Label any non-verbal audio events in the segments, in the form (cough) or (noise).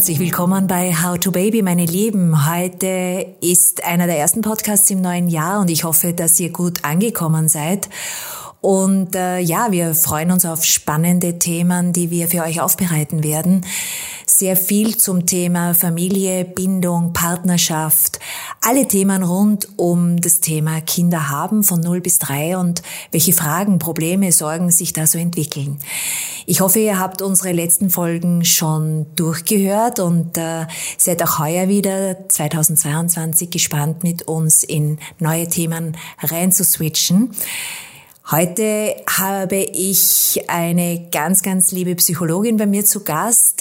Herzlich willkommen bei How to Baby, meine Lieben. Heute ist einer der ersten Podcasts im neuen Jahr und ich hoffe, dass ihr gut angekommen seid. Und äh, ja, wir freuen uns auf spannende Themen, die wir für euch aufbereiten werden. Sehr viel zum Thema Familie, Bindung, Partnerschaft, alle Themen rund um das Thema Kinder haben von 0 bis 3 und welche Fragen, Probleme, Sorgen sich da so entwickeln. Ich hoffe, ihr habt unsere letzten Folgen schon durchgehört und äh, seid auch heuer wieder 2022 gespannt mit uns in neue Themen rein zu switchen. Heute habe ich eine ganz, ganz liebe Psychologin bei mir zu Gast,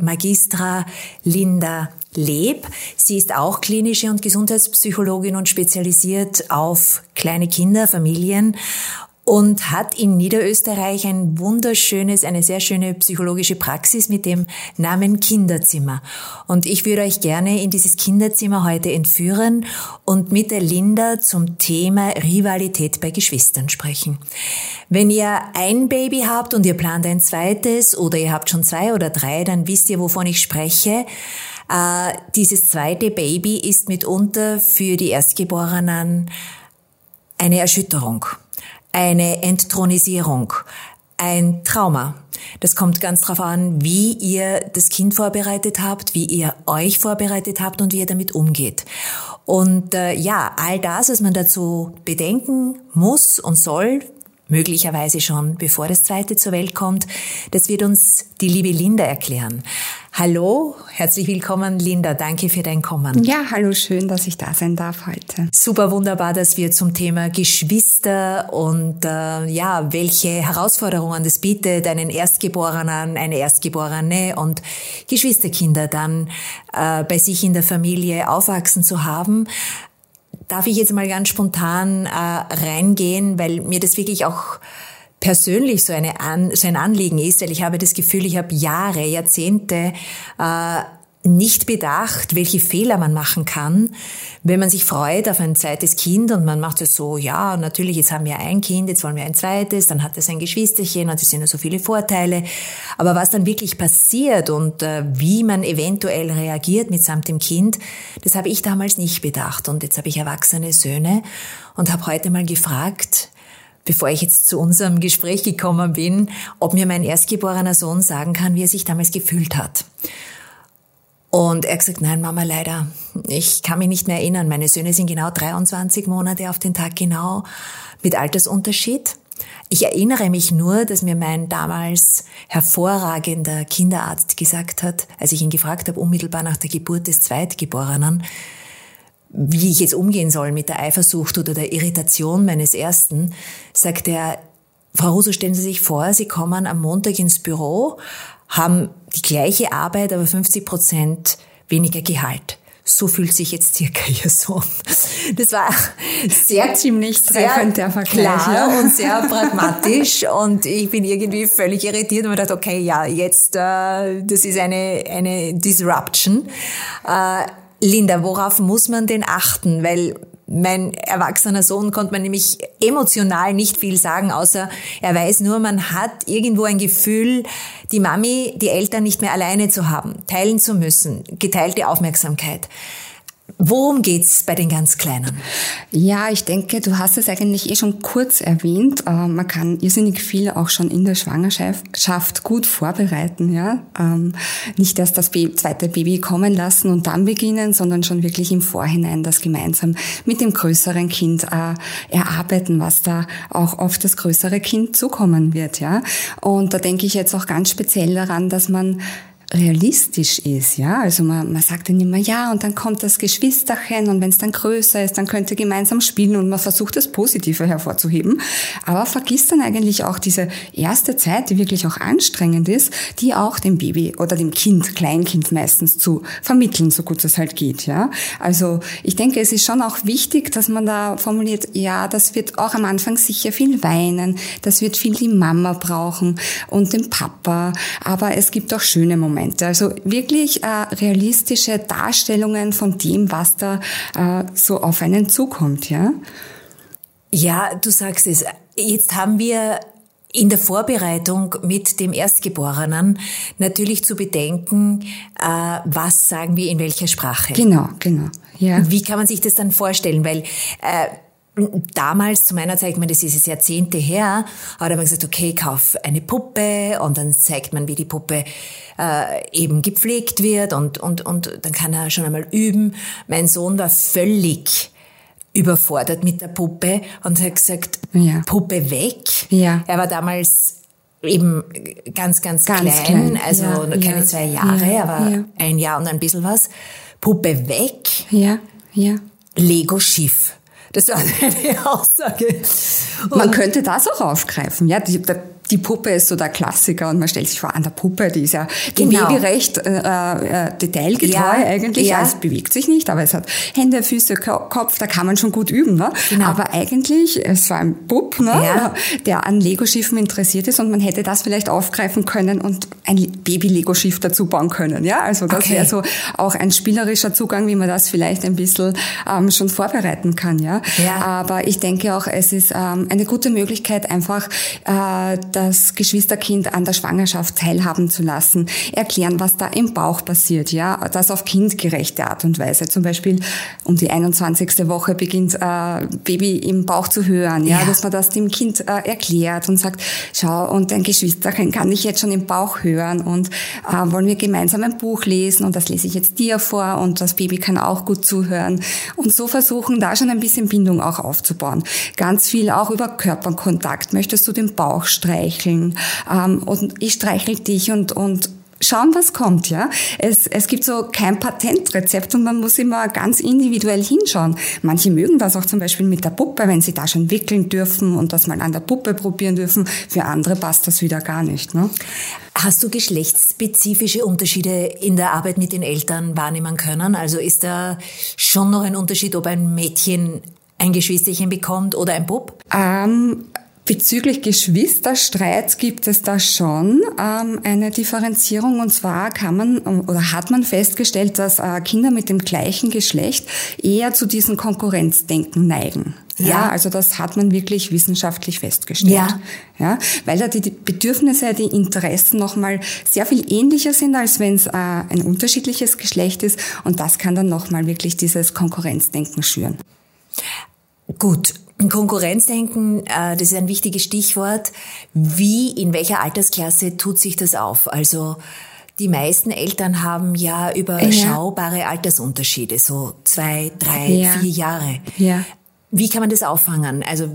Magistra Linda Leb. Sie ist auch klinische und Gesundheitspsychologin und spezialisiert auf kleine Kinder, Familien und hat in Niederösterreich ein wunderschönes, eine sehr schöne psychologische Praxis mit dem Namen Kinderzimmer. Und ich würde euch gerne in dieses Kinderzimmer heute entführen und mit der Linda zum Thema Rivalität bei Geschwistern sprechen. Wenn ihr ein Baby habt und ihr plant ein zweites oder ihr habt schon zwei oder drei, dann wisst ihr, wovon ich spreche. Äh, dieses zweite Baby ist mitunter für die Erstgeborenen eine Erschütterung eine Entthronisierung, ein Trauma. Das kommt ganz darauf an, wie ihr das Kind vorbereitet habt, wie ihr euch vorbereitet habt und wie ihr damit umgeht. Und äh, ja, all das, was man dazu bedenken muss und soll, möglicherweise schon bevor das zweite zur Welt kommt, das wird uns die liebe Linda erklären. Hallo, herzlich willkommen, Linda. Danke für dein Kommen. Ja, hallo, schön, dass ich da sein darf heute. Super wunderbar, dass wir zum Thema Geschwister und äh, ja, welche Herausforderungen das bietet, einen Erstgeborenen, eine Erstgeborene und Geschwisterkinder dann äh, bei sich in der Familie aufwachsen zu haben. Darf ich jetzt mal ganz spontan äh, reingehen, weil mir das wirklich auch persönlich so, eine An so ein Anliegen ist, weil ich habe das Gefühl, ich habe Jahre, Jahrzehnte äh, nicht bedacht, welche Fehler man machen kann, wenn man sich freut auf ein zweites Kind und man macht es so, ja, natürlich, jetzt haben wir ein Kind, jetzt wollen wir ein zweites, dann hat es ein Geschwisterchen und es sind ja so viele Vorteile. Aber was dann wirklich passiert und äh, wie man eventuell reagiert mitsamt dem Kind, das habe ich damals nicht bedacht. Und jetzt habe ich erwachsene Söhne und habe heute mal gefragt, bevor ich jetzt zu unserem Gespräch gekommen bin, ob mir mein erstgeborener Sohn sagen kann, wie er sich damals gefühlt hat. Und er hat gesagt, nein, Mama, leider, ich kann mich nicht mehr erinnern. Meine Söhne sind genau 23 Monate auf den Tag genau mit Altersunterschied. Ich erinnere mich nur, dass mir mein damals hervorragender Kinderarzt gesagt hat, als ich ihn gefragt habe, unmittelbar nach der Geburt des Zweitgeborenen, wie ich jetzt umgehen soll mit der Eifersucht oder der Irritation meines Ersten, sagt er, Frau Russo, stellen Sie sich vor, Sie kommen am Montag ins Büro, haben die gleiche Arbeit, aber 50 Prozent weniger Gehalt. So fühlt sich jetzt circa (laughs) ihr Sohn. Das war sehr ziemlich treffend der Vergleich klar ja. und (laughs) sehr pragmatisch und ich bin irgendwie völlig irritiert und mir dachte, okay, ja, jetzt äh, das ist eine eine Disruption. Äh, Linda, worauf muss man denn achten? Weil mein erwachsener Sohn konnte man nämlich emotional nicht viel sagen, außer er weiß nur, man hat irgendwo ein Gefühl, die Mami, die Eltern nicht mehr alleine zu haben, teilen zu müssen, geteilte Aufmerksamkeit. Worum geht's bei den ganz Kleinen? Ja, ich denke, du hast es eigentlich eh schon kurz erwähnt. Äh, man kann irrsinnig viel auch schon in der Schwangerschaft gut vorbereiten. Ja? Ähm, nicht erst das zweite Baby kommen lassen und dann beginnen, sondern schon wirklich im Vorhinein das gemeinsam mit dem größeren Kind äh, erarbeiten, was da auch auf das größere Kind zukommen wird. Ja? Und da denke ich jetzt auch ganz speziell daran, dass man realistisch ist, ja. Also man, man sagt dann immer, ja, und dann kommt das Geschwisterchen und wenn es dann größer ist, dann könnt ihr gemeinsam spielen und man versucht das Positive hervorzuheben, aber vergisst dann eigentlich auch diese erste Zeit, die wirklich auch anstrengend ist, die auch dem Baby oder dem Kind, Kleinkind meistens zu vermitteln, so gut es halt geht, ja. Also ich denke, es ist schon auch wichtig, dass man da formuliert, ja, das wird auch am Anfang sicher viel weinen, das wird viel die Mama brauchen und den Papa, aber es gibt auch schöne Momente Momente. Also wirklich äh, realistische Darstellungen von dem, was da äh, so auf einen zukommt, ja? Ja, du sagst es. Jetzt haben wir in der Vorbereitung mit dem Erstgeborenen natürlich zu bedenken, äh, was sagen wir in welcher Sprache. Genau, genau. Ja. Wie kann man sich das dann vorstellen? Weil äh, damals, zu meiner Zeit, ich meine, das ist jetzt Jahrzehnte her, hat man gesagt, okay, kauf eine Puppe und dann zeigt man, wie die Puppe äh, eben gepflegt wird und, und, und dann kann er schon einmal üben. Mein Sohn war völlig überfordert mit der Puppe und hat gesagt, ja. Puppe weg. Ja. Er war damals eben ganz, ganz, ganz klein, klein, also ja, keine ja. zwei Jahre, aber ein Jahr und ein bisschen was. Puppe weg. Ja, ja. Lego Schiff. Das war (laughs) eine Aussage. Und Man könnte das auch aufgreifen. Ja, die, die Puppe ist so der Klassiker und man stellt sich vor, an der Puppe, die ist ja genau. geweberecht, äh, äh, detailgetreu ja, eigentlich. Ja. Also es bewegt sich nicht, aber es hat Hände, Füße, Kopf, da kann man schon gut üben. Ne? Genau. Aber eigentlich, es war ein Bub, ne? Ja. der an Lego-Schiffen interessiert ist und man hätte das vielleicht aufgreifen können und ein Baby-Lego-Schiff dazu bauen können. Ja, also das okay. wäre so auch ein spielerischer Zugang, wie man das vielleicht ein bisschen ähm, schon vorbereiten kann. Ja? ja. Aber ich denke auch, es ist ähm, eine gute Möglichkeit, einfach äh, das Geschwisterkind an der Schwangerschaft teilhaben zu lassen, erklären, was da im Bauch passiert, ja, das auf kindgerechte Art und Weise. Zum Beispiel um die 21. Woche beginnt äh, Baby im Bauch zu hören, ja, ja. dass man das dem Kind äh, erklärt und sagt, schau, und dein Geschwisterkind kann ich jetzt schon im Bauch hören und äh, wollen wir gemeinsam ein Buch lesen und das lese ich jetzt dir vor und das Baby kann auch gut zuhören und so versuchen, da schon ein bisschen Bindung auch aufzubauen. Ganz viel auch über Körperkontakt. Möchtest du den Bauch streichen? Streicheln ähm, und ich streichel dich und, und schauen, was kommt, ja. Es, es gibt so kein Patentrezept und man muss immer ganz individuell hinschauen. Manche mögen das auch zum Beispiel mit der Puppe, wenn sie da schon wickeln dürfen und das mal an der Puppe probieren dürfen. Für andere passt das wieder gar nicht, ne? Hast du geschlechtsspezifische Unterschiede in der Arbeit mit den Eltern wahrnehmen können? Also ist da schon noch ein Unterschied, ob ein Mädchen ein Geschwisterchen bekommt oder ein Bub? Ähm, Bezüglich Geschwisterstreits gibt es da schon ähm, eine Differenzierung und zwar kann man oder hat man festgestellt, dass äh, Kinder mit dem gleichen Geschlecht eher zu diesem Konkurrenzdenken neigen. Ja. ja. also das hat man wirklich wissenschaftlich festgestellt. Ja. ja weil da die Bedürfnisse, die Interessen nochmal sehr viel ähnlicher sind, als wenn es äh, ein unterschiedliches Geschlecht ist und das kann dann nochmal wirklich dieses Konkurrenzdenken schüren. Gut, Konkurrenzdenken, äh, das ist ein wichtiges Stichwort. Wie, in welcher Altersklasse tut sich das auf? Also die meisten Eltern haben ja überschaubare ja. Altersunterschiede, so zwei, drei, ja. vier Jahre. Ja. Wie kann man das auffangen? Also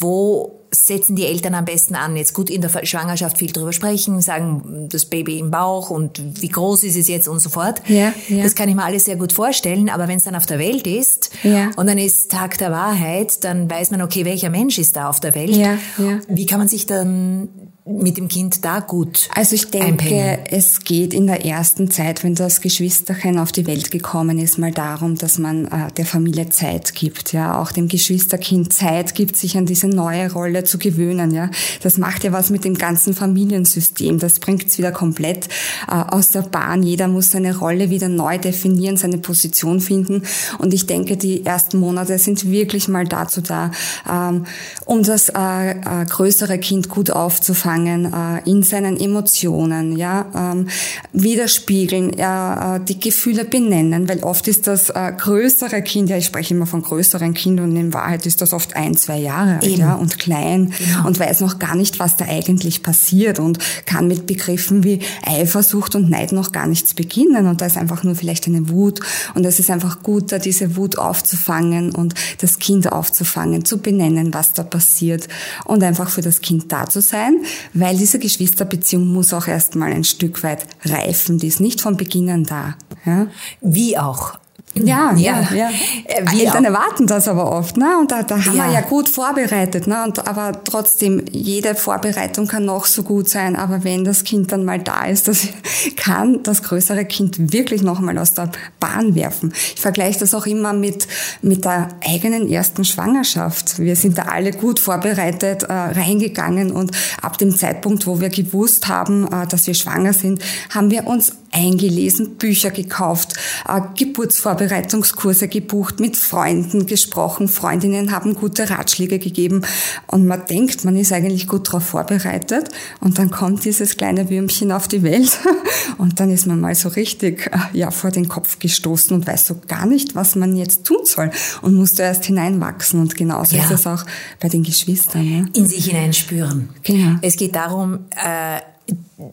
wo setzen die Eltern am besten an? Jetzt gut in der Schwangerschaft viel drüber sprechen, sagen das Baby im Bauch und wie groß ist es jetzt und so fort. Ja, ja. Das kann ich mir alles sehr gut vorstellen, aber wenn es dann auf der Welt ist ja. und dann ist Tag der Wahrheit, dann weiß man, okay, welcher Mensch ist da auf der Welt? Ja, ja. Wie kann man sich dann mit dem Kind da gut Also ich denke, einpengen? es geht in der ersten Zeit, wenn das Geschwisterchen auf die Welt gekommen ist, mal darum, dass man äh, der Familie Zeit gibt, ja, auch dem Geschwisterkind Zeit gibt, sich an diese neue Rolle zu gewöhnen, ja. Das macht ja was mit dem ganzen Familiensystem. Das bringt es wieder komplett äh, aus der Bahn. Jeder muss seine Rolle wieder neu definieren, seine Position finden. Und ich denke, die ersten Monate sind wirklich mal dazu da, ähm, um das äh, äh, größere Kind gut aufzufangen anfangen, äh, in seinen Emotionen, ja, ähm, widerspiegeln, äh, die Gefühle benennen, weil oft ist das äh, größere Kind, ja, ich spreche immer von größeren Kindern und in Wahrheit ist das oft ein, zwei Jahre alt, ja, und klein genau. und weiß noch gar nicht, was da eigentlich passiert und kann mit Begriffen wie Eifersucht und Neid noch gar nichts beginnen und da ist einfach nur vielleicht eine Wut und es ist einfach gut, da diese Wut aufzufangen und das Kind aufzufangen, zu benennen, was da passiert und einfach für das Kind da zu sein, weil diese Geschwisterbeziehung muss auch erstmal ein Stück weit reifen, die ist nicht von Beginn an da. Ja? Wie auch. Ja, ja, ja. ja. Äh, Eltern erwarten das aber oft, ne? Und da, da haben ja. wir ja gut vorbereitet, ne? Und aber trotzdem, jede Vorbereitung kann noch so gut sein, aber wenn das Kind dann mal da ist, das (laughs) kann das größere Kind wirklich noch mal aus der Bahn werfen. Ich vergleiche das auch immer mit mit der eigenen ersten Schwangerschaft. Wir sind da alle gut vorbereitet äh, reingegangen und ab dem Zeitpunkt, wo wir gewusst haben, äh, dass wir schwanger sind, haben wir uns eingelesen, Bücher gekauft, äh, Geburtsvorbereitungskurse gebucht, mit Freunden gesprochen, Freundinnen haben gute Ratschläge gegeben und man denkt, man ist eigentlich gut darauf vorbereitet und dann kommt dieses kleine Würmchen auf die Welt (laughs) und dann ist man mal so richtig äh, ja, vor den Kopf gestoßen und weiß so gar nicht, was man jetzt tun soll und muss da erst hineinwachsen und genauso ja. ist es auch bei den Geschwistern. Ja. In sich hineinspüren. Genau. Es geht darum, äh,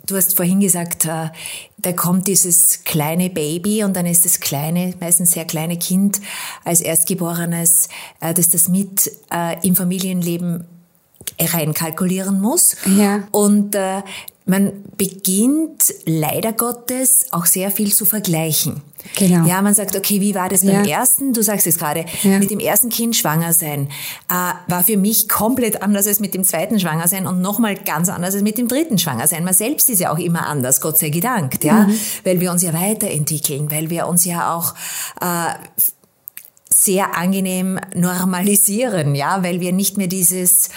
Du hast vorhin gesagt, äh, da kommt dieses kleine Baby und dann ist das kleine, meistens sehr kleine Kind als Erstgeborenes, äh, das das mit äh, im Familienleben reinkalkulieren muss. Ja. Und man beginnt leider Gottes auch sehr viel zu vergleichen. Genau. Ja, man sagt, okay, wie war das beim ja. ersten? Du sagst es gerade, ja. mit dem ersten Kind schwanger sein äh, war für mich komplett anders als mit dem zweiten schwanger sein und nochmal ganz anders als mit dem dritten schwanger sein. Man selbst ist ja auch immer anders, Gott sei gedankt, ja, mhm. weil wir uns ja weiterentwickeln, weil wir uns ja auch äh, sehr angenehm normalisieren, ja, weil wir nicht mehr dieses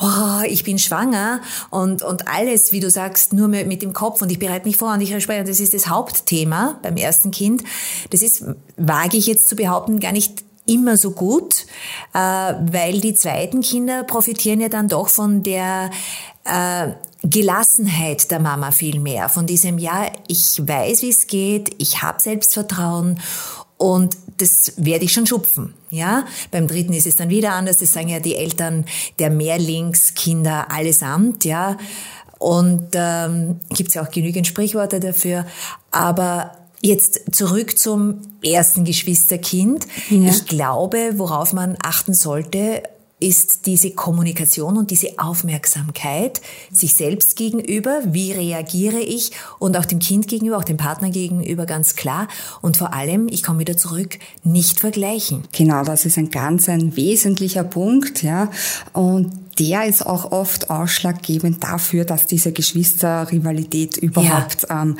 oh, ich bin schwanger. Und, und alles, wie du sagst, nur mit, dem Kopf. Und ich bereite mich vor und ich spreche, das ist das Hauptthema beim ersten Kind. Das ist, wage ich jetzt zu behaupten, gar nicht immer so gut, äh, weil die zweiten Kinder profitieren ja dann doch von der äh, Gelassenheit der Mama viel mehr, von diesem, ja, ich weiß, wie es geht, ich habe Selbstvertrauen. Und das werde ich schon schupfen. Ja, beim dritten ist es dann wieder anders. Das sagen ja die Eltern der Mehrlingskinder allesamt. Ja, und ähm, gibt es ja auch genügend Sprichworte dafür. Aber Jetzt zurück zum ersten Geschwisterkind. Ja. Ich glaube, worauf man achten sollte, ist diese Kommunikation und diese Aufmerksamkeit sich selbst gegenüber, wie reagiere ich und auch dem Kind gegenüber, auch dem Partner gegenüber ganz klar und vor allem, ich komme wieder zurück, nicht vergleichen. Genau, das ist ein ganz ein wesentlicher Punkt, ja. Und der ist auch oft ausschlaggebend dafür, dass diese Geschwisterrivalität überhaupt ja. ähm,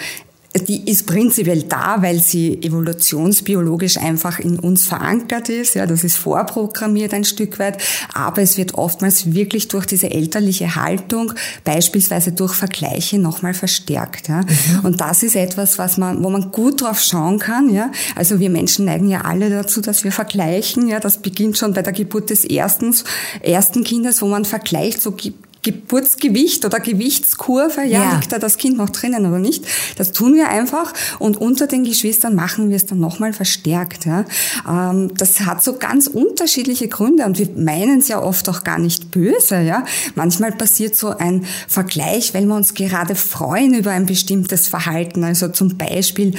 die ist prinzipiell da, weil sie evolutionsbiologisch einfach in uns verankert ist. Ja, das ist vorprogrammiert ein Stück weit. Aber es wird oftmals wirklich durch diese elterliche Haltung, beispielsweise durch Vergleiche, nochmal verstärkt. Ja. Mhm. Und das ist etwas, was man, wo man gut drauf schauen kann. Ja. Also wir Menschen neigen ja alle dazu, dass wir vergleichen. Ja, das beginnt schon bei der Geburt des ersten, ersten Kindes, wo man vergleicht, so Geburtsgewicht oder Gewichtskurve, ja, ja, liegt da das Kind noch drinnen oder nicht? Das tun wir einfach und unter den Geschwistern machen wir es dann nochmal verstärkt. Ja. Ähm, das hat so ganz unterschiedliche Gründe und wir meinen es ja oft auch gar nicht böse. Ja. Manchmal passiert so ein Vergleich, weil wir uns gerade freuen über ein bestimmtes Verhalten. Also zum Beispiel,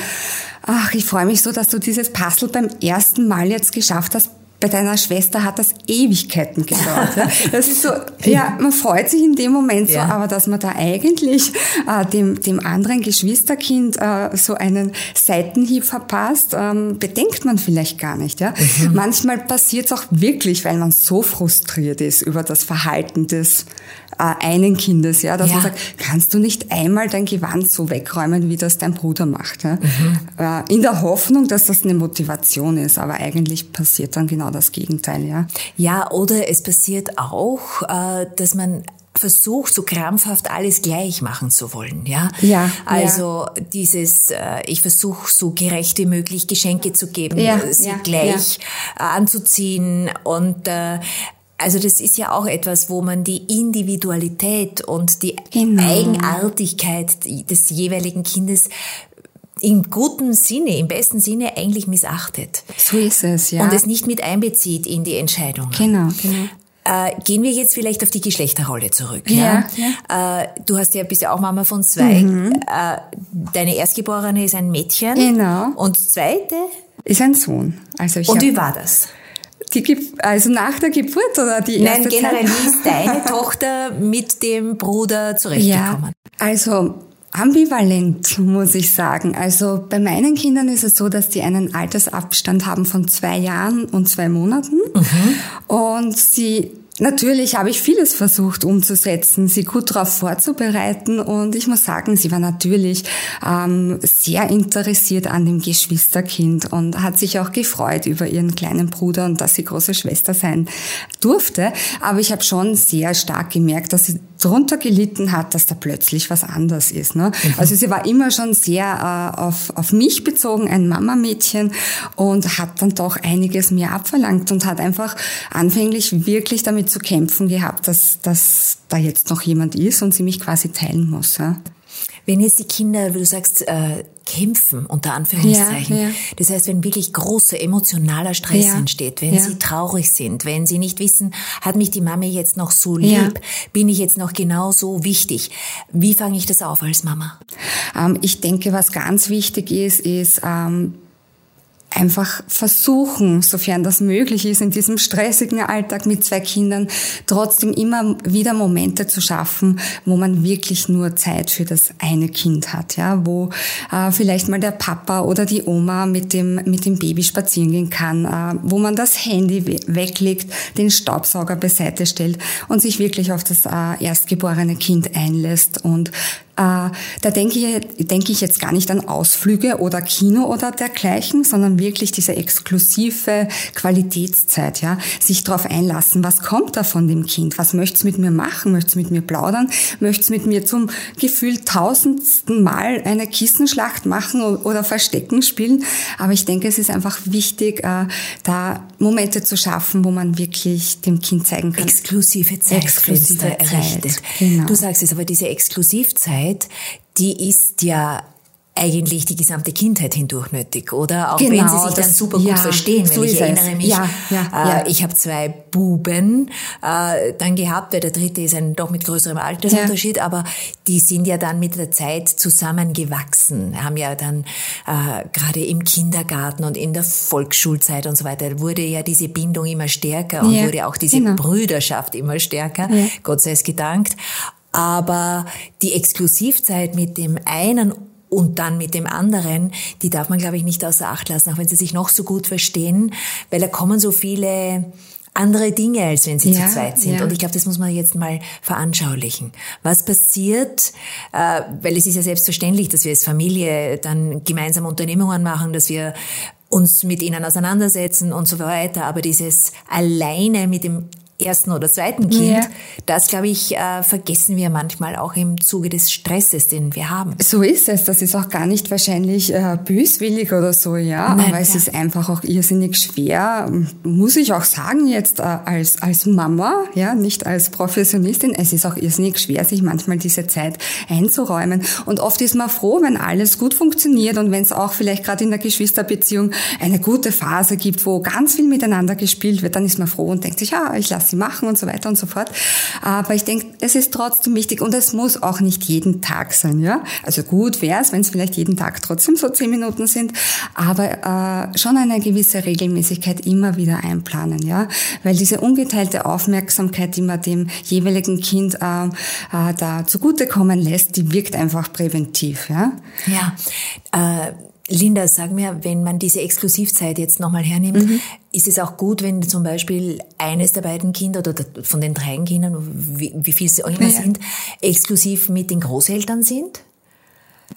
ach, ich freue mich so, dass du dieses Puzzle beim ersten Mal jetzt geschafft hast bei deiner Schwester hat das Ewigkeiten gedauert. Ja. (laughs) Das ist so, ja, man freut sich in dem Moment ja. so, aber dass man da eigentlich äh, dem, dem anderen Geschwisterkind äh, so einen Seitenhieb verpasst, ähm, bedenkt man vielleicht gar nicht. Ja. Mhm. Manchmal passiert es auch wirklich, weil man so frustriert ist über das Verhalten des äh, einen Kindes, ja, dass ja. man sagt, kannst du nicht einmal dein Gewand so wegräumen, wie das dein Bruder macht. Ja? Mhm. Äh, in der Hoffnung, dass das eine Motivation ist, aber eigentlich passiert dann genau das Gegenteil, ja. Ja, oder es passiert auch, äh, dass man versucht, so krampfhaft alles gleich machen zu wollen, ja. Ja. Also ja. dieses, äh, ich versuche so gerecht wie möglich Geschenke zu geben, ja, sie ja, gleich ja. anzuziehen und äh, also das ist ja auch etwas, wo man die Individualität und die genau. Eigenartigkeit des jeweiligen Kindes im guten Sinne, im besten Sinne eigentlich missachtet. So ist es, ja. Und es nicht mit einbezieht in die Entscheidung. Genau, genau. Äh, gehen wir jetzt vielleicht auf die Geschlechterrolle zurück. Ja, ja. Äh, du hast ja bist ja auch Mama von zwei. Mhm. Äh, deine Erstgeborene ist ein Mädchen. Genau. Und zweite? Ist ein Sohn. Also ich Und wie war das? Die, also nach der Geburt oder die erste Nein, generell, Zeit? wie ist deine (laughs) Tochter mit dem Bruder zurechtgekommen? Ja, also ambivalent, muss ich sagen. Also bei meinen Kindern ist es so, dass die einen Altersabstand haben von zwei Jahren und zwei Monaten. Mhm. Und sie Natürlich habe ich vieles versucht umzusetzen, sie gut darauf vorzubereiten und ich muss sagen, sie war natürlich ähm, sehr interessiert an dem Geschwisterkind und hat sich auch gefreut über ihren kleinen Bruder und dass sie große Schwester sein durfte. Aber ich habe schon sehr stark gemerkt, dass sie darunter gelitten hat, dass da plötzlich was anders ist. Ne? Mhm. Also sie war immer schon sehr äh, auf, auf mich bezogen, ein Mamamädchen und hat dann doch einiges mir abverlangt und hat einfach anfänglich wirklich damit zu kämpfen gehabt, dass, dass da jetzt noch jemand ist und sie mich quasi teilen muss. Ja? Wenn jetzt die Kinder, wie du sagst, äh, kämpfen, unter Anführungszeichen, ja, ja. das heißt, wenn wirklich großer emotionaler Stress ja, entsteht, wenn sie traurig sind, wenn sie nicht wissen, hat mich die Mami jetzt noch so lieb, bin ich jetzt noch genauso wichtig, wie fange ich das auf als Mama? Ähm, ich denke, was ganz wichtig ist, ist, ähm, einfach versuchen, sofern das möglich ist, in diesem stressigen Alltag mit zwei Kindern trotzdem immer wieder Momente zu schaffen, wo man wirklich nur Zeit für das eine Kind hat, ja, wo äh, vielleicht mal der Papa oder die Oma mit dem mit dem Baby spazieren gehen kann, äh, wo man das Handy we weglegt, den Staubsauger beiseite stellt und sich wirklich auf das äh, erstgeborene Kind einlässt und da denke ich, denke ich jetzt gar nicht an Ausflüge oder Kino oder dergleichen, sondern wirklich diese exklusive Qualitätszeit, ja, sich darauf einlassen, was kommt da von dem Kind, was möchte es mit mir machen, möchte es mit mir plaudern, möchte es mit mir zum Gefühl tausendsten Mal eine Kissenschlacht machen oder Verstecken spielen, aber ich denke, es ist einfach wichtig, äh, da Momente zu schaffen, wo man wirklich dem Kind zeigen kann. Exklusive Zeit. Exklusive Zeit. Genau. Du sagst es, aber diese Exklusivzeit, Kindheit, die ist ja eigentlich die gesamte Kindheit hindurch nötig, oder? Auch genau, wenn sie sich dann super gut ja, verstehen. Wenn so ich erinnere es. mich, ja, ja, äh, ich habe zwei Buben äh, dann gehabt, weil der dritte ist ein doch mit größerem Altersunterschied, aber die sind ja dann mit der Zeit zusammengewachsen, haben ja dann äh, gerade im Kindergarten und in der Volksschulzeit und so weiter wurde ja diese Bindung immer stärker und wurde auch diese genau. Brüderschaft immer stärker. Gott sei es gedankt. Aber die Exklusivzeit mit dem einen und dann mit dem anderen, die darf man, glaube ich, nicht außer Acht lassen, auch wenn sie sich noch so gut verstehen, weil da kommen so viele andere Dinge, als wenn sie ja, zu zweit sind. Ja. Und ich glaube, das muss man jetzt mal veranschaulichen. Was passiert, äh, weil es ist ja selbstverständlich, dass wir als Familie dann gemeinsam Unternehmungen machen, dass wir uns mit ihnen auseinandersetzen und so weiter. Aber dieses alleine mit dem ersten oder zweiten Kind, ja. das glaube ich, äh, vergessen wir manchmal auch im Zuge des Stresses, den wir haben. So ist es. Das ist auch gar nicht wahrscheinlich äh, böswillig oder so, ja. Nein, Aber es ja. ist einfach auch irrsinnig schwer, muss ich auch sagen jetzt äh, als, als Mama, ja, nicht als Professionistin. Es ist auch irrsinnig schwer, sich manchmal diese Zeit einzuräumen. Und oft ist man froh, wenn alles gut funktioniert und wenn es auch vielleicht gerade in der Geschwisterbeziehung eine gute Phase gibt, wo ganz viel miteinander gespielt wird, dann ist man froh und denkt sich, ja, ich lasse sie machen und so weiter und so fort. Aber ich denke, es ist trotzdem wichtig und es muss auch nicht jeden Tag sein, ja. Also gut wäre es, wenn es vielleicht jeden Tag trotzdem so zehn Minuten sind, aber äh, schon eine gewisse Regelmäßigkeit immer wieder einplanen, ja. Weil diese ungeteilte Aufmerksamkeit, die man dem jeweiligen Kind äh, äh, da zugutekommen lässt, die wirkt einfach präventiv, ja. Ja. Äh Linda, sag mir, wenn man diese Exklusivzeit jetzt nochmal hernimmt, mhm. ist es auch gut, wenn zum Beispiel eines der beiden Kinder oder von den drei Kindern, wie, wie viel sie auch immer ja. sind, exklusiv mit den Großeltern sind?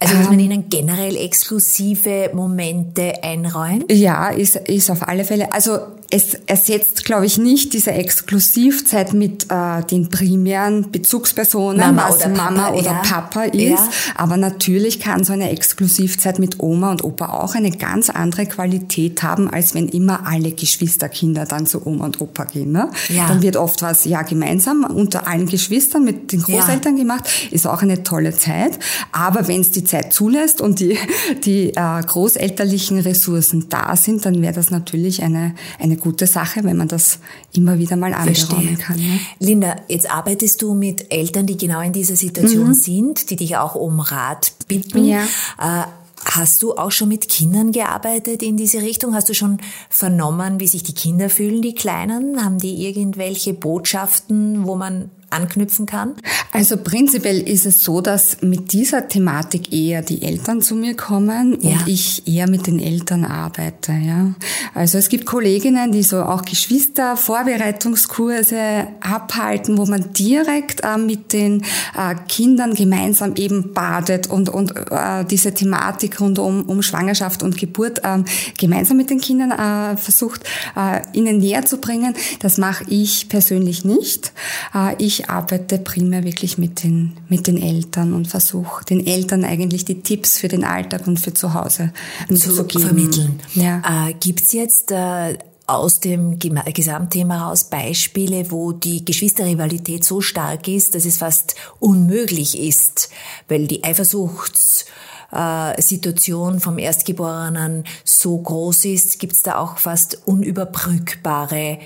Also dass man ähm. ihnen generell exklusive Momente einräumt? Ja, ist, ist auf alle Fälle. Also es ersetzt, glaube ich, nicht diese Exklusivzeit mit äh, den primären Bezugspersonen, Mama was oder Mama Papa, oder ja. Papa ist. Ja. Aber natürlich kann so eine Exklusivzeit mit Oma und Opa auch eine ganz andere Qualität haben, als wenn immer alle Geschwisterkinder dann zu Oma und Opa gehen. Ne? Ja. Dann wird oft was ja gemeinsam unter allen Geschwistern mit den Großeltern gemacht. Ist auch eine tolle Zeit. Aber wenn es die Zeit zulässt und die, die äh, großelterlichen Ressourcen da sind, dann wäre das natürlich eine, eine gute Sache, wenn man das immer wieder mal anberaumen kann. Ne? Linda, jetzt arbeitest du mit Eltern, die genau in dieser Situation mhm. sind, die dich auch um Rat bitten. Ja. Äh, Hast du auch schon mit Kindern gearbeitet in diese Richtung? Hast du schon vernommen, wie sich die Kinder fühlen, die Kleinen? Haben die irgendwelche Botschaften, wo man anknüpfen kann? Also prinzipiell ist es so, dass mit dieser Thematik eher die Eltern zu mir kommen ja. und ich eher mit den Eltern arbeite. Ja. Also es gibt Kolleginnen, die so auch Geschwister-Vorbereitungskurse abhalten, wo man direkt äh, mit den äh, Kindern gemeinsam eben badet und, und äh, diese Thematik rund um, um Schwangerschaft und Geburt ähm, gemeinsam mit den Kindern äh, versucht, äh, ihnen näher zu bringen. Das mache ich persönlich nicht. Äh, ich arbeite primär wirklich mit den, mit den Eltern und versuche den Eltern eigentlich die Tipps für den Alltag und für zu Hause zu vermitteln. Ja. Äh, Gibt es jetzt äh, aus dem Gesamtthema heraus Beispiele, wo die Geschwisterrivalität so stark ist, dass es fast unmöglich ist, weil die Eifersuchts äh, Situation vom Erstgeborenen so groß ist, gibt es da auch fast unüberbrückbare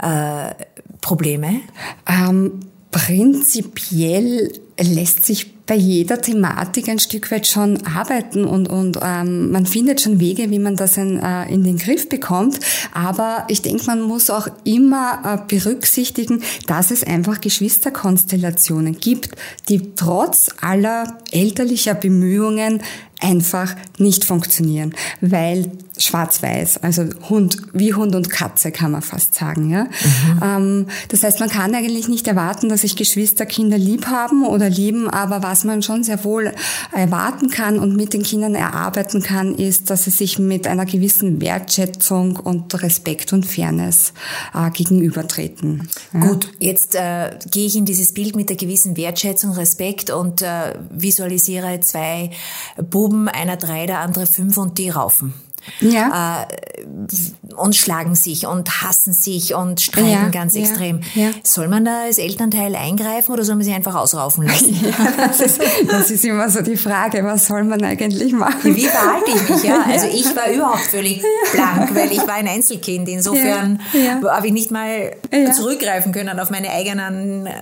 äh, Probleme? Ähm, prinzipiell lässt sich bei jeder Thematik ein Stück weit schon arbeiten und, und ähm, man findet schon Wege, wie man das in, äh, in den Griff bekommt. Aber ich denke, man muss auch immer äh, berücksichtigen, dass es einfach Geschwisterkonstellationen gibt, die trotz aller elterlicher Bemühungen einfach nicht funktionieren, weil schwarz-weiß, also Hund, wie Hund und Katze kann man fast sagen, ja. Mhm. Ähm, das heißt, man kann eigentlich nicht erwarten, dass sich Geschwister Kinder lieb haben oder lieben, aber was man schon sehr wohl erwarten kann und mit den Kindern erarbeiten kann, ist, dass sie sich mit einer gewissen Wertschätzung und Respekt und Fairness äh, gegenübertreten. Ja? Gut, jetzt äh, gehe ich in dieses Bild mit der gewissen Wertschätzung, Respekt und äh, visualisiere zwei Buben, einer drei, der andere fünf und die raufen ja. äh, und schlagen sich und hassen sich und streiten ja, ganz ja, extrem. Soll man da als Elternteil eingreifen oder soll man sich einfach ausraufen lassen? (laughs) das, ist, das, ist, immer so die Frage, was soll man eigentlich machen? Wie verhalte ich mich? Ja? Also ich war überhaupt völlig blank, weil ich war ein Einzelkind. Insofern habe ich nicht mal zurückgreifen können auf meine eigenen äh,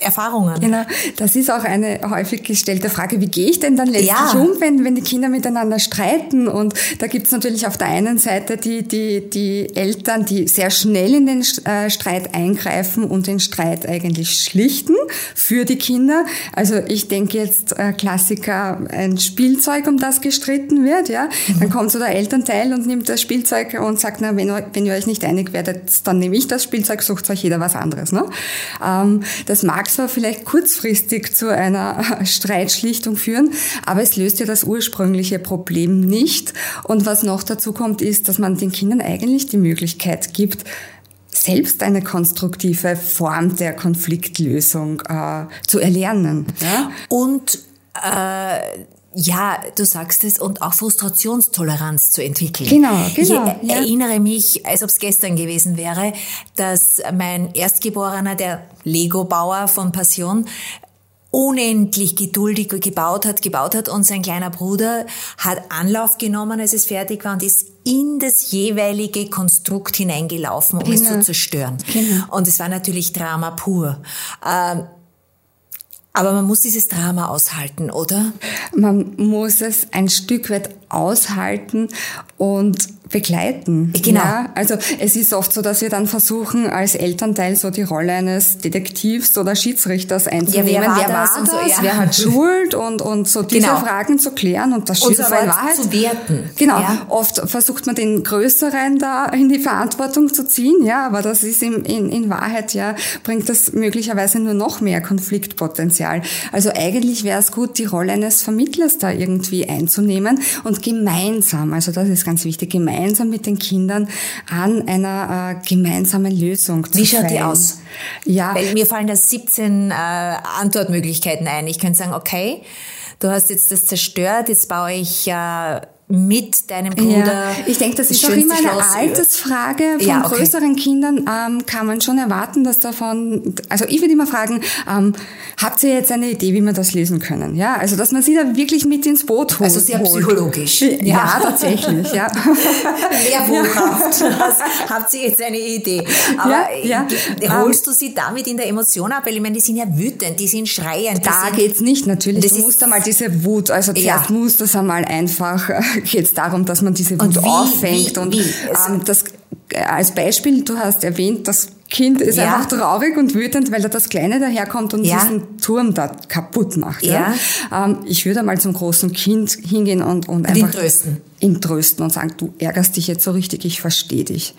Erfahrungen. Genau, das ist auch eine häufig gestellte Frage. Wie gehe ich denn dann letztlich um, wenn, wenn die Kinder miteinander streiten und da gibt es natürlich auf der einen Seite die, die, die Eltern, die sehr schnell in den äh, Streit eingreifen und den Streit eigentlich schlichten für die Kinder. Also ich denke jetzt äh, Klassiker, ein Spielzeug, um das gestritten wird, ja. Mhm. Dann kommt so der Elternteil und nimmt das Spielzeug und sagt, na, wenn, wenn ihr euch nicht einig werdet, dann nehme ich das Spielzeug, sucht euch jeder was anderes. Ne? Ähm, das mag zwar vielleicht kurzfristig zu einer (laughs) Streitschlichtung führen, aber es löst ja das ursprüngliche Problem nicht. Und und was noch dazu kommt, ist, dass man den Kindern eigentlich die Möglichkeit gibt, selbst eine konstruktive Form der Konfliktlösung äh, zu erlernen. Ja? Und äh ja, du sagst es, und auch Frustrationstoleranz zu entwickeln. Genau, genau. Ich ja. erinnere mich, als ob es gestern gewesen wäre, dass mein Erstgeborener, der Lego-Bauer von Passion, unendlich geduldig gebaut hat, gebaut hat und sein kleiner Bruder hat Anlauf genommen, als es fertig war und ist in das jeweilige Konstrukt hineingelaufen, um genau. es zu genau. zerstören. Genau. Und es war natürlich Drama pur. Ähm, aber man muss dieses Drama aushalten, oder? Man muss es ein Stück weit aushalten und begleiten. Genau. Ja, also es ist oft so, dass wir dann versuchen, als Elternteil so die Rolle eines Detektivs oder Schiedsrichters einzunehmen. Ja, wer war, wer? War das? So, ja. Wer hat (laughs) Schuld? Und, und so diese genau. Fragen zu klären und das so in Wahrheit zu werten. Genau. Ja. Oft versucht man den Größeren da in die Verantwortung zu ziehen, ja, aber das ist in, in, in Wahrheit ja, bringt das möglicherweise nur noch mehr Konfliktpotenzial. Also eigentlich wäre es gut, die Rolle eines Vermittlers da irgendwie einzunehmen und gemeinsam, also das ist ganz wichtig, gemeinsam mit den Kindern an einer äh, gemeinsamen Lösung zu Wie schaut die aus? Ja. Weil mir fallen da 17 äh, Antwortmöglichkeiten ein. Ich könnte sagen, okay, du hast jetzt das zerstört, jetzt baue ich äh, mit deinem Bruder. Ja, ich denke, das, ist auch immer eine Schloss Altersfrage. Von ja, okay. größeren Kindern ähm, kann man schon erwarten, dass davon, also ich würde immer fragen, ähm, habt ihr jetzt eine Idee, wie wir das lesen können? Ja, also dass man sie da wirklich mit ins Boot holt. Also sehr psychologisch. Ja, ja (laughs) tatsächlich, ja. (laughs) Lehrbuchhaft. (laughs) habt ihr jetzt eine Idee? Aber ja, ja. holst du sie damit in der Emotion ab? Weil ich meine, die sind ja wütend, die sind schreiend. Da geht's nicht, natürlich. Du musst einmal diese Wut, also zuerst ja. musst du es einmal einfach geht es darum, dass man diese Wut auffängt. Wie, und wie? Ähm, das, äh, als Beispiel, du hast erwähnt, dass Kind ist ja. einfach traurig und wütend, weil da das Kleine daherkommt und ja. diesen Turm da kaputt macht. Ja. ja. Ähm, ich würde mal zum großen Kind hingehen und, und, und einfach... trösten ihn trösten und sagen, du ärgerst dich jetzt so richtig, ich verstehe dich.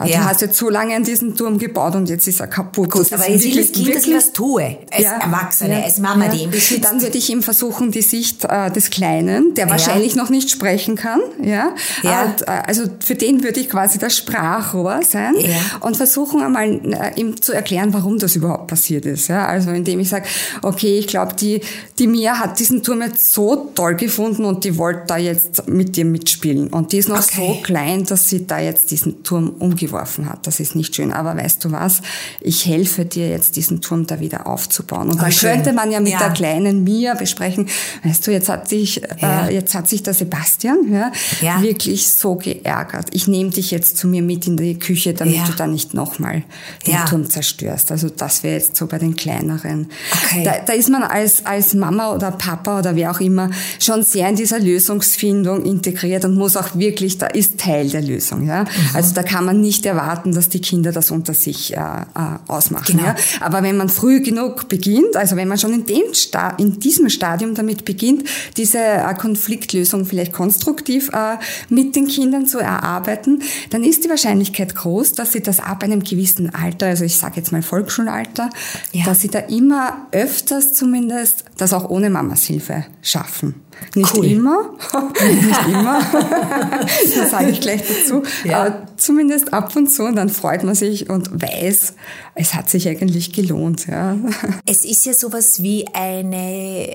Äh, ja. Du hast jetzt so lange an diesen Turm gebaut und jetzt ist er kaputt. Gut, aber jetzt will das Kind, dass ich was tue, als ja, Erwachsene, ja, als Mama, ja. die ihn beschützt. Dann würde ich ihm versuchen, die Sicht äh, des Kleinen, der wahrscheinlich noch nicht sprechen kann, ja. Und, äh, also für den würde ich quasi das Sprachrohr sein und versuchen einmal äh, ihm zu erklären, warum das überhaupt passiert ist. Ja? Also indem ich sage, okay, ich glaube, die, die Mia hat diesen Turm jetzt so toll gefunden und die wollte da jetzt mit dir mit mitspielen. Und die ist noch okay. so klein, dass sie da jetzt diesen Turm umgeworfen hat. Das ist nicht schön. Aber weißt du was? Ich helfe dir jetzt, diesen Turm da wieder aufzubauen. Und dann okay. könnte man ja mit ja. der kleinen Mia besprechen, weißt du, jetzt hat sich, äh, ja. äh, jetzt hat sich der Sebastian ja, ja. wirklich so geärgert. Ich nehme dich jetzt zu mir mit in die Küche, damit du da nicht nochmal den Turm zerstörst. Also das wäre jetzt so bei den kleineren. Okay. Da, da ist man als, als Mama oder Papa oder wer auch immer schon sehr in dieser Lösungsfindung integriert funktioniert und muss auch wirklich, da ist Teil der Lösung. Ja? Mhm. Also da kann man nicht erwarten, dass die Kinder das unter sich äh, äh, ausmachen. Genau. Ja? Aber wenn man früh genug beginnt, also wenn man schon in, dem Sta in diesem Stadium damit beginnt, diese äh, Konfliktlösung vielleicht konstruktiv äh, mit den Kindern zu erarbeiten, dann ist die Wahrscheinlichkeit groß, dass sie das ab einem gewissen Alter, also ich sage jetzt mal Volksschulalter, ja. dass sie da immer öfters zumindest das auch ohne Mamas Hilfe schaffen. Nicht cool. immer, (laughs) nicht immer, (laughs) das sage ich gleich dazu, ja. aber zumindest ab und zu und dann freut man sich und weiß, es hat sich eigentlich gelohnt. Ja. (laughs) Es ist ja sowas wie eine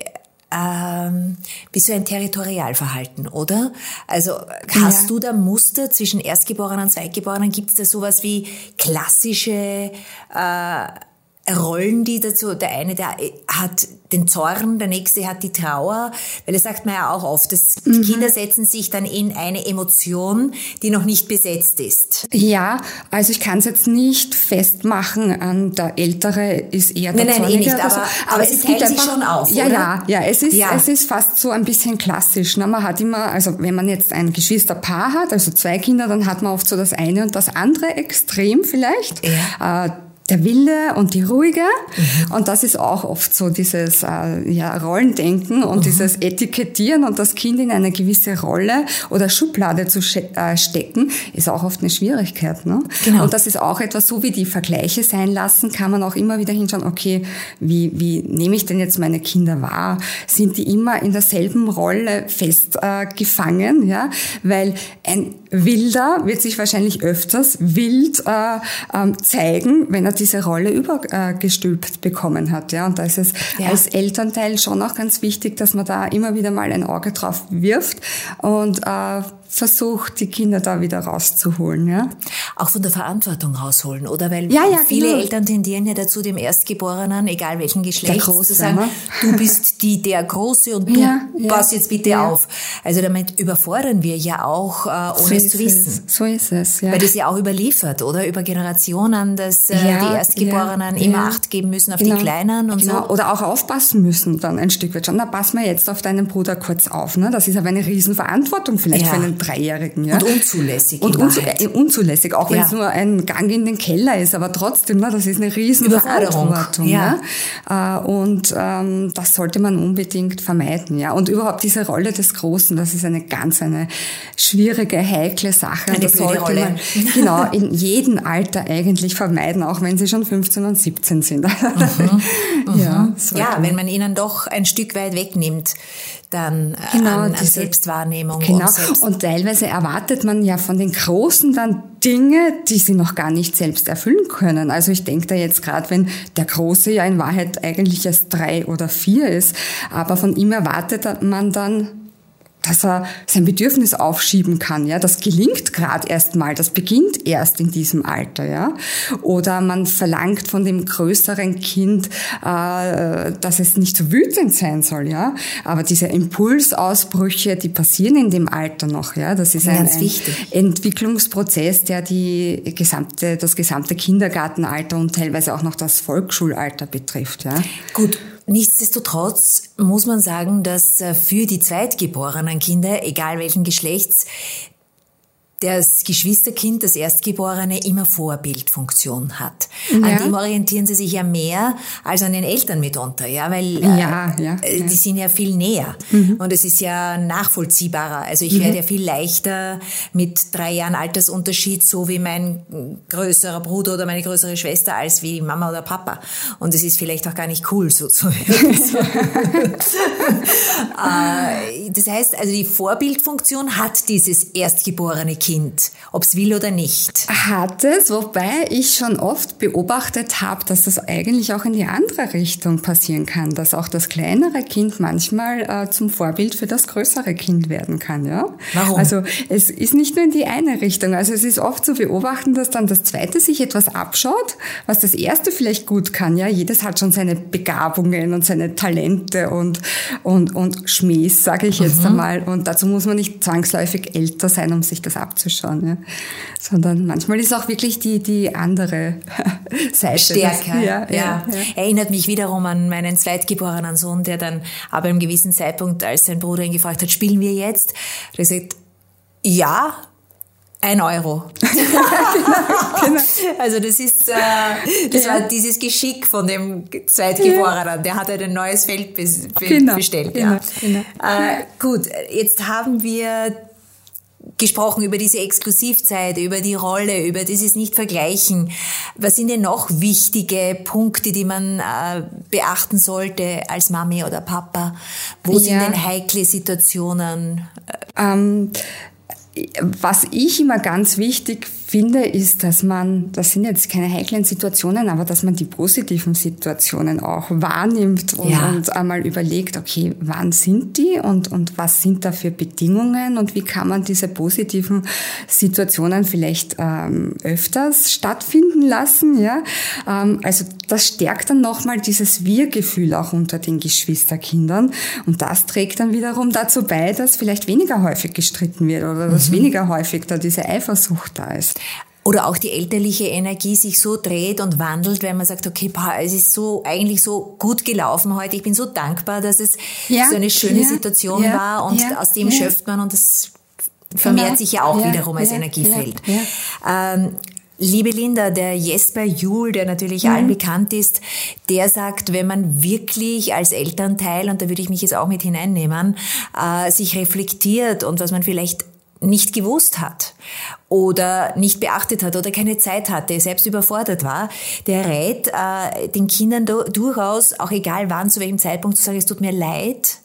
ähm, wie so ein Territorialverhalten, oder? Also hast ja. du da Muster zwischen Erstgeborenen und Zweitgeborenen? Gibt es da sowas wie klassische äh, Rollen, die dazu, der eine, der hat den Zorn, der nächste hat die Trauer, weil das sagt man ja auch oft, dass mhm. Kinder setzen sich dann in eine Emotion, die noch nicht besetzt ist. Ja, also ich kann es jetzt nicht festmachen an der Ältere ist eher der Nein, nein, eh nicht, aber, so. aber, aber, es, es gibt einfach, schon auf, Ja, oder? ja, ja, es ist, ja. es ist fast so ein bisschen klassisch. Ne? Man hat immer, also wenn man jetzt ein Geschwisterpaar hat, also zwei Kinder, dann hat man oft so das eine und das andere Extrem vielleicht. Ja. Äh, der Wille und die Ruhige. Mhm. Und das ist auch oft so dieses äh, ja, Rollendenken und mhm. dieses Etikettieren und das Kind in eine gewisse Rolle oder Schublade zu äh, stecken, ist auch oft eine Schwierigkeit. Ne? Genau. Und das ist auch etwas, so wie die Vergleiche sein lassen, kann man auch immer wieder hinschauen, okay, wie, wie nehme ich denn jetzt meine Kinder wahr? Sind die immer in derselben Rolle festgefangen? Äh, ja? Weil ein Wilder wird sich wahrscheinlich öfters wild äh, äh, zeigen, wenn er diese Rolle übergestülpt bekommen hat. Ja, und da ist es ja. als Elternteil schon auch ganz wichtig, dass man da immer wieder mal ein Auge drauf wirft und äh, versucht, die Kinder da wieder rauszuholen. Ja? Auch von der Verantwortung rausholen, oder? Weil ja, ja, viele genau. Eltern tendieren ja dazu, dem Erstgeborenen, egal welchen Geschlechts, zu sagen, ne? du bist die der Große und du ja, pass jetzt bitte auf. Also damit überfordern wir ja auch, äh, ohne so es zu wissen. Es. So ist es, ja. Weil das ja auch überliefert, oder? Über Generationen, dass äh, die Erstgeborenen immer Acht geben müssen auf genau. die Kleinen und genau. so. Oder auch aufpassen müssen dann ein Stück weit schon. Da pass mal jetzt auf deinen Bruder kurz auf. Ne? Das ist aber eine Riesenverantwortung vielleicht für einen Dreijährigen. Ja? Und unzulässig. Und unzu äh, unzulässig, auch wenn ja. es nur ein Gang in den Keller ist, aber trotzdem, ne, das ist eine Riesenverantwortung. Ja. ja? Äh, und ähm, das sollte man unbedingt vermeiden. Ja? Und überhaupt diese Rolle des Großen, das ist eine ganz eine schwierige, heikle Sache. Eine das sollte Rolle. man genau in jedem Alter eigentlich vermeiden, auch wenn sie schon 15 und 17 sind. Mhm. (laughs) Mhm. Ja, ja, wenn man ihnen doch ein Stück weit wegnimmt, dann äh, genau, an, an diese, Selbstwahrnehmung. Genau. Und, Selbst und teilweise erwartet man ja von den Großen dann Dinge, die sie noch gar nicht selbst erfüllen können. Also ich denke da jetzt gerade, wenn der Große ja in Wahrheit eigentlich erst drei oder vier ist, aber von ihm erwartet man dann dass er sein Bedürfnis aufschieben kann. Ja, das gelingt gerade erst mal. Das beginnt erst in diesem Alter. Ja, oder man verlangt von dem größeren Kind, äh, dass es nicht so wütend sein soll. Ja, aber diese Impulsausbrüche, die passieren in dem Alter noch. Ja, das ist ein, ein Entwicklungsprozess, der die gesamte, das gesamte Kindergartenalter und teilweise auch noch das Volksschulalter betrifft. Ja. Gut. Nichtsdestotrotz muss man sagen, dass äh, für die zweitgeborenen Kinder, egal welchen Geschlechts, das Geschwisterkind, das Erstgeborene, immer Vorbildfunktion hat. Ja. An dem orientieren sie sich ja mehr als an den Eltern mitunter, ja, weil äh, ja, ja, äh, die sind ja viel näher mhm. und es ist ja nachvollziehbarer. Also ich mhm. werde ja viel leichter mit drei Jahren Altersunterschied so wie mein größerer Bruder oder meine größere Schwester als wie Mama oder Papa. Und es ist vielleicht auch gar nicht cool, so zu hören. (laughs) (laughs) Äh, das heißt, also die Vorbildfunktion hat dieses erstgeborene Kind, ob es will oder nicht. Hat es, wobei ich schon oft beobachtet habe, dass das eigentlich auch in die andere Richtung passieren kann, dass auch das kleinere Kind manchmal äh, zum Vorbild für das größere Kind werden kann. Ja? Warum? Also es ist nicht nur in die eine Richtung. Also es ist oft zu beobachten, dass dann das zweite sich etwas abschaut, was das erste vielleicht gut kann. Ja, jedes hat schon seine Begabungen und seine Talente und und und Schmähs, sage ich jetzt mhm. einmal. Und dazu muss man nicht zwangsläufig älter sein, um sich das abzuschauen, ja. sondern manchmal ist auch wirklich die die andere (laughs) Seite stärker. Ja, ja. Ja, Erinnert mich wiederum an meinen zweitgeborenen Sohn, der dann aber im gewissen Zeitpunkt, als sein Bruder ihn gefragt hat, spielen wir jetzt, hat er gesagt, ja, ein Euro. (laughs) (laughs) genau, genau. Also das ist, äh, das ja. war dieses Geschick von dem Zweitgeborenen. Der hat ein neues Feld bes genau, bestellt. Genau, ja. Genau. Äh, gut, jetzt haben wir gesprochen über diese Exklusivzeit, über die Rolle, über dieses Nicht-Vergleichen. Was sind denn noch wichtige Punkte, die man äh, beachten sollte als Mami oder Papa? Wo ja. sind denn heikle Situationen? Ähm, was ich immer ganz wichtig finde, ist, dass man, das sind jetzt keine heiklen Situationen, aber dass man die positiven Situationen auch wahrnimmt und, ja. und einmal überlegt, okay, wann sind die und, und was sind da für Bedingungen und wie kann man diese positiven Situationen vielleicht ähm, öfters stattfinden lassen, ja. Ähm, also das stärkt dann nochmal dieses Wir-Gefühl auch unter den Geschwisterkindern und das trägt dann wiederum dazu bei, dass vielleicht weniger häufig gestritten wird oder dass mhm. weniger häufig da diese Eifersucht da ist. Oder auch die elterliche Energie sich so dreht und wandelt, wenn man sagt, okay, pa, es ist so eigentlich so gut gelaufen heute. Ich bin so dankbar, dass es ja, so eine schöne ja, Situation ja, war und aus dem schöpft man und das vermehrt sich ja auch wiederum als Energiefeld. Ähm, Liebe Linda, der Jesper Juhl, der natürlich mhm. allen bekannt ist, der sagt, wenn man wirklich als Elternteil, und da würde ich mich jetzt auch mit hineinnehmen, äh, sich reflektiert und was man vielleicht nicht gewusst hat oder nicht beachtet hat oder keine Zeit hatte, selbst überfordert war, der rät äh, den Kindern durchaus, auch egal wann, zu welchem Zeitpunkt, zu sagen, es tut mir leid,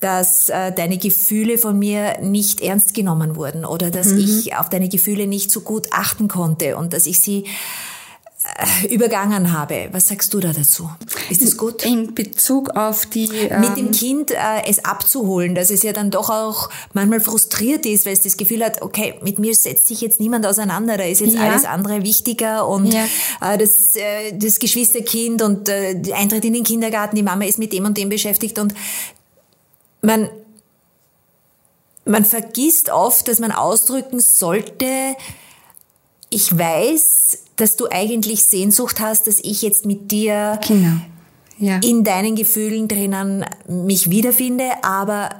dass äh, deine Gefühle von mir nicht ernst genommen wurden oder dass mhm. ich auf deine Gefühle nicht so gut achten konnte und dass ich sie übergangen habe. Was sagst du da dazu? Ist das gut? In Bezug auf die... Ähm Mit dem ähm, Kind äh, es abzuholen, dass es ja dann doch auch manchmal frustriert ist, weil es das Gefühl hat, okay, mit mir setzt sich jetzt niemand auseinander, da ist jetzt ja. alles andere wichtiger und ja. äh, das, äh, das Geschwisterkind und äh, der Eintritt in den Kindergarten, die Mama ist mit dem und dem beschäftigt und man, man vergisst oft, dass man ausdrücken sollte, ich weiß, dass du eigentlich Sehnsucht hast, dass ich jetzt mit dir genau. ja. in deinen Gefühlen drinnen mich wiederfinde, aber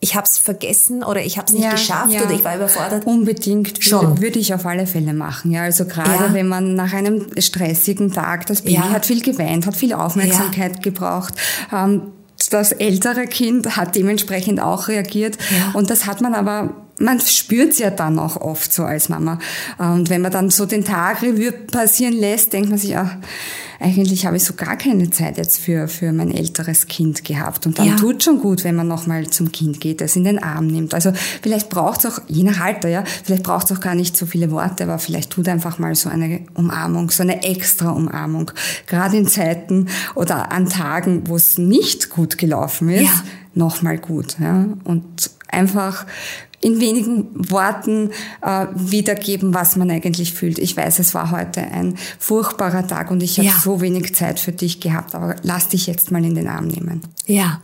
ich habe es vergessen oder ich habe es nicht ja, geschafft ja. oder ich war überfordert. Unbedingt schon würde ich auf alle Fälle machen. Ja, also gerade ja. wenn man nach einem stressigen Tag das Baby hat viel geweint, hat viel Aufmerksamkeit gebraucht. Ähm, das ältere Kind hat dementsprechend auch reagiert und das hat man aber man spürt's ja dann auch oft so als Mama. Und wenn man dann so den Tag Revue passieren lässt, denkt man sich, ach, eigentlich habe ich so gar keine Zeit jetzt für, für mein älteres Kind gehabt. Und dann ja. tut schon gut, wenn man nochmal zum Kind geht, das in den Arm nimmt. Also vielleicht braucht's auch, je nach Alter, ja, vielleicht braucht's auch gar nicht so viele Worte, aber vielleicht tut einfach mal so eine Umarmung, so eine extra Umarmung. Gerade in Zeiten oder an Tagen, wo es nicht gut gelaufen ist, ja. nochmal gut. Ja. Und einfach in wenigen Worten äh, wiedergeben, was man eigentlich fühlt. Ich weiß, es war heute ein furchtbarer Tag und ich habe ja. so wenig Zeit für dich gehabt, aber lass dich jetzt mal in den Arm nehmen. Ja.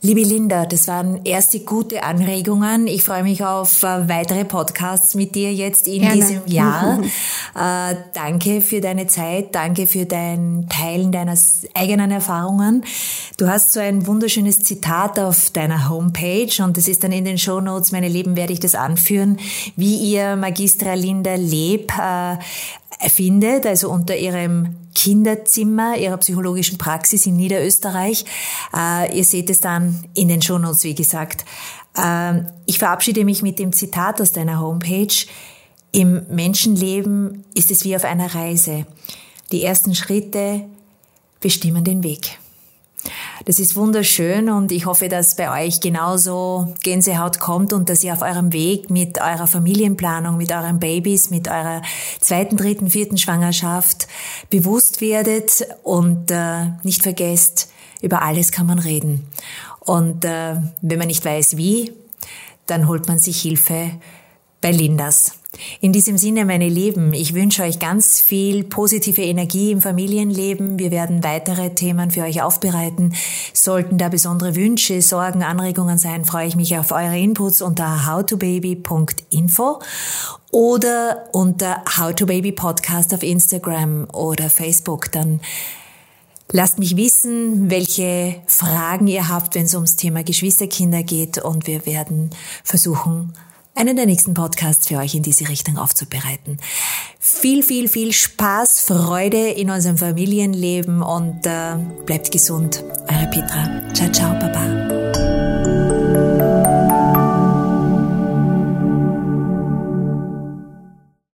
Liebe Linda, das waren erste gute Anregungen. Ich freue mich auf äh, weitere Podcasts mit dir jetzt in Gerne. diesem Jahr. (laughs) äh, danke für deine Zeit, danke für dein Teilen deiner eigenen Erfahrungen. Du hast so ein wunderschönes Zitat auf deiner Homepage und das ist dann in den Show Notes, meine Lieben, werde ich das anführen, wie ihr Magistra Linda Leb äh, findet, also unter ihrem Kinderzimmer ihrer psychologischen Praxis in Niederösterreich. Äh, ihr seht es dann in den Shownotes, wie gesagt. Äh, ich verabschiede mich mit dem Zitat aus deiner Homepage. Im Menschenleben ist es wie auf einer Reise. Die ersten Schritte bestimmen den Weg. Das ist wunderschön und ich hoffe, dass bei euch genauso Gänsehaut kommt und dass ihr auf eurem Weg mit eurer Familienplanung, mit euren Babys, mit eurer zweiten, dritten, vierten Schwangerschaft bewusst werdet und äh, nicht vergesst, über alles kann man reden. Und äh, wenn man nicht weiß wie, dann holt man sich Hilfe bei Lindas. In diesem Sinne, meine Lieben, ich wünsche euch ganz viel positive Energie im Familienleben. Wir werden weitere Themen für euch aufbereiten. Sollten da besondere Wünsche, Sorgen, Anregungen sein, freue ich mich auf eure Inputs unter howtobaby.info oder unter howtobabypodcast auf Instagram oder Facebook. Dann Lasst mich wissen, welche Fragen ihr habt, wenn es ums Thema Geschwisterkinder geht und wir werden versuchen, einen der nächsten Podcasts für euch in diese Richtung aufzubereiten. Viel, viel, viel Spaß, Freude in unserem Familienleben und äh, bleibt gesund. Eure Petra. Ciao, ciao, Baba.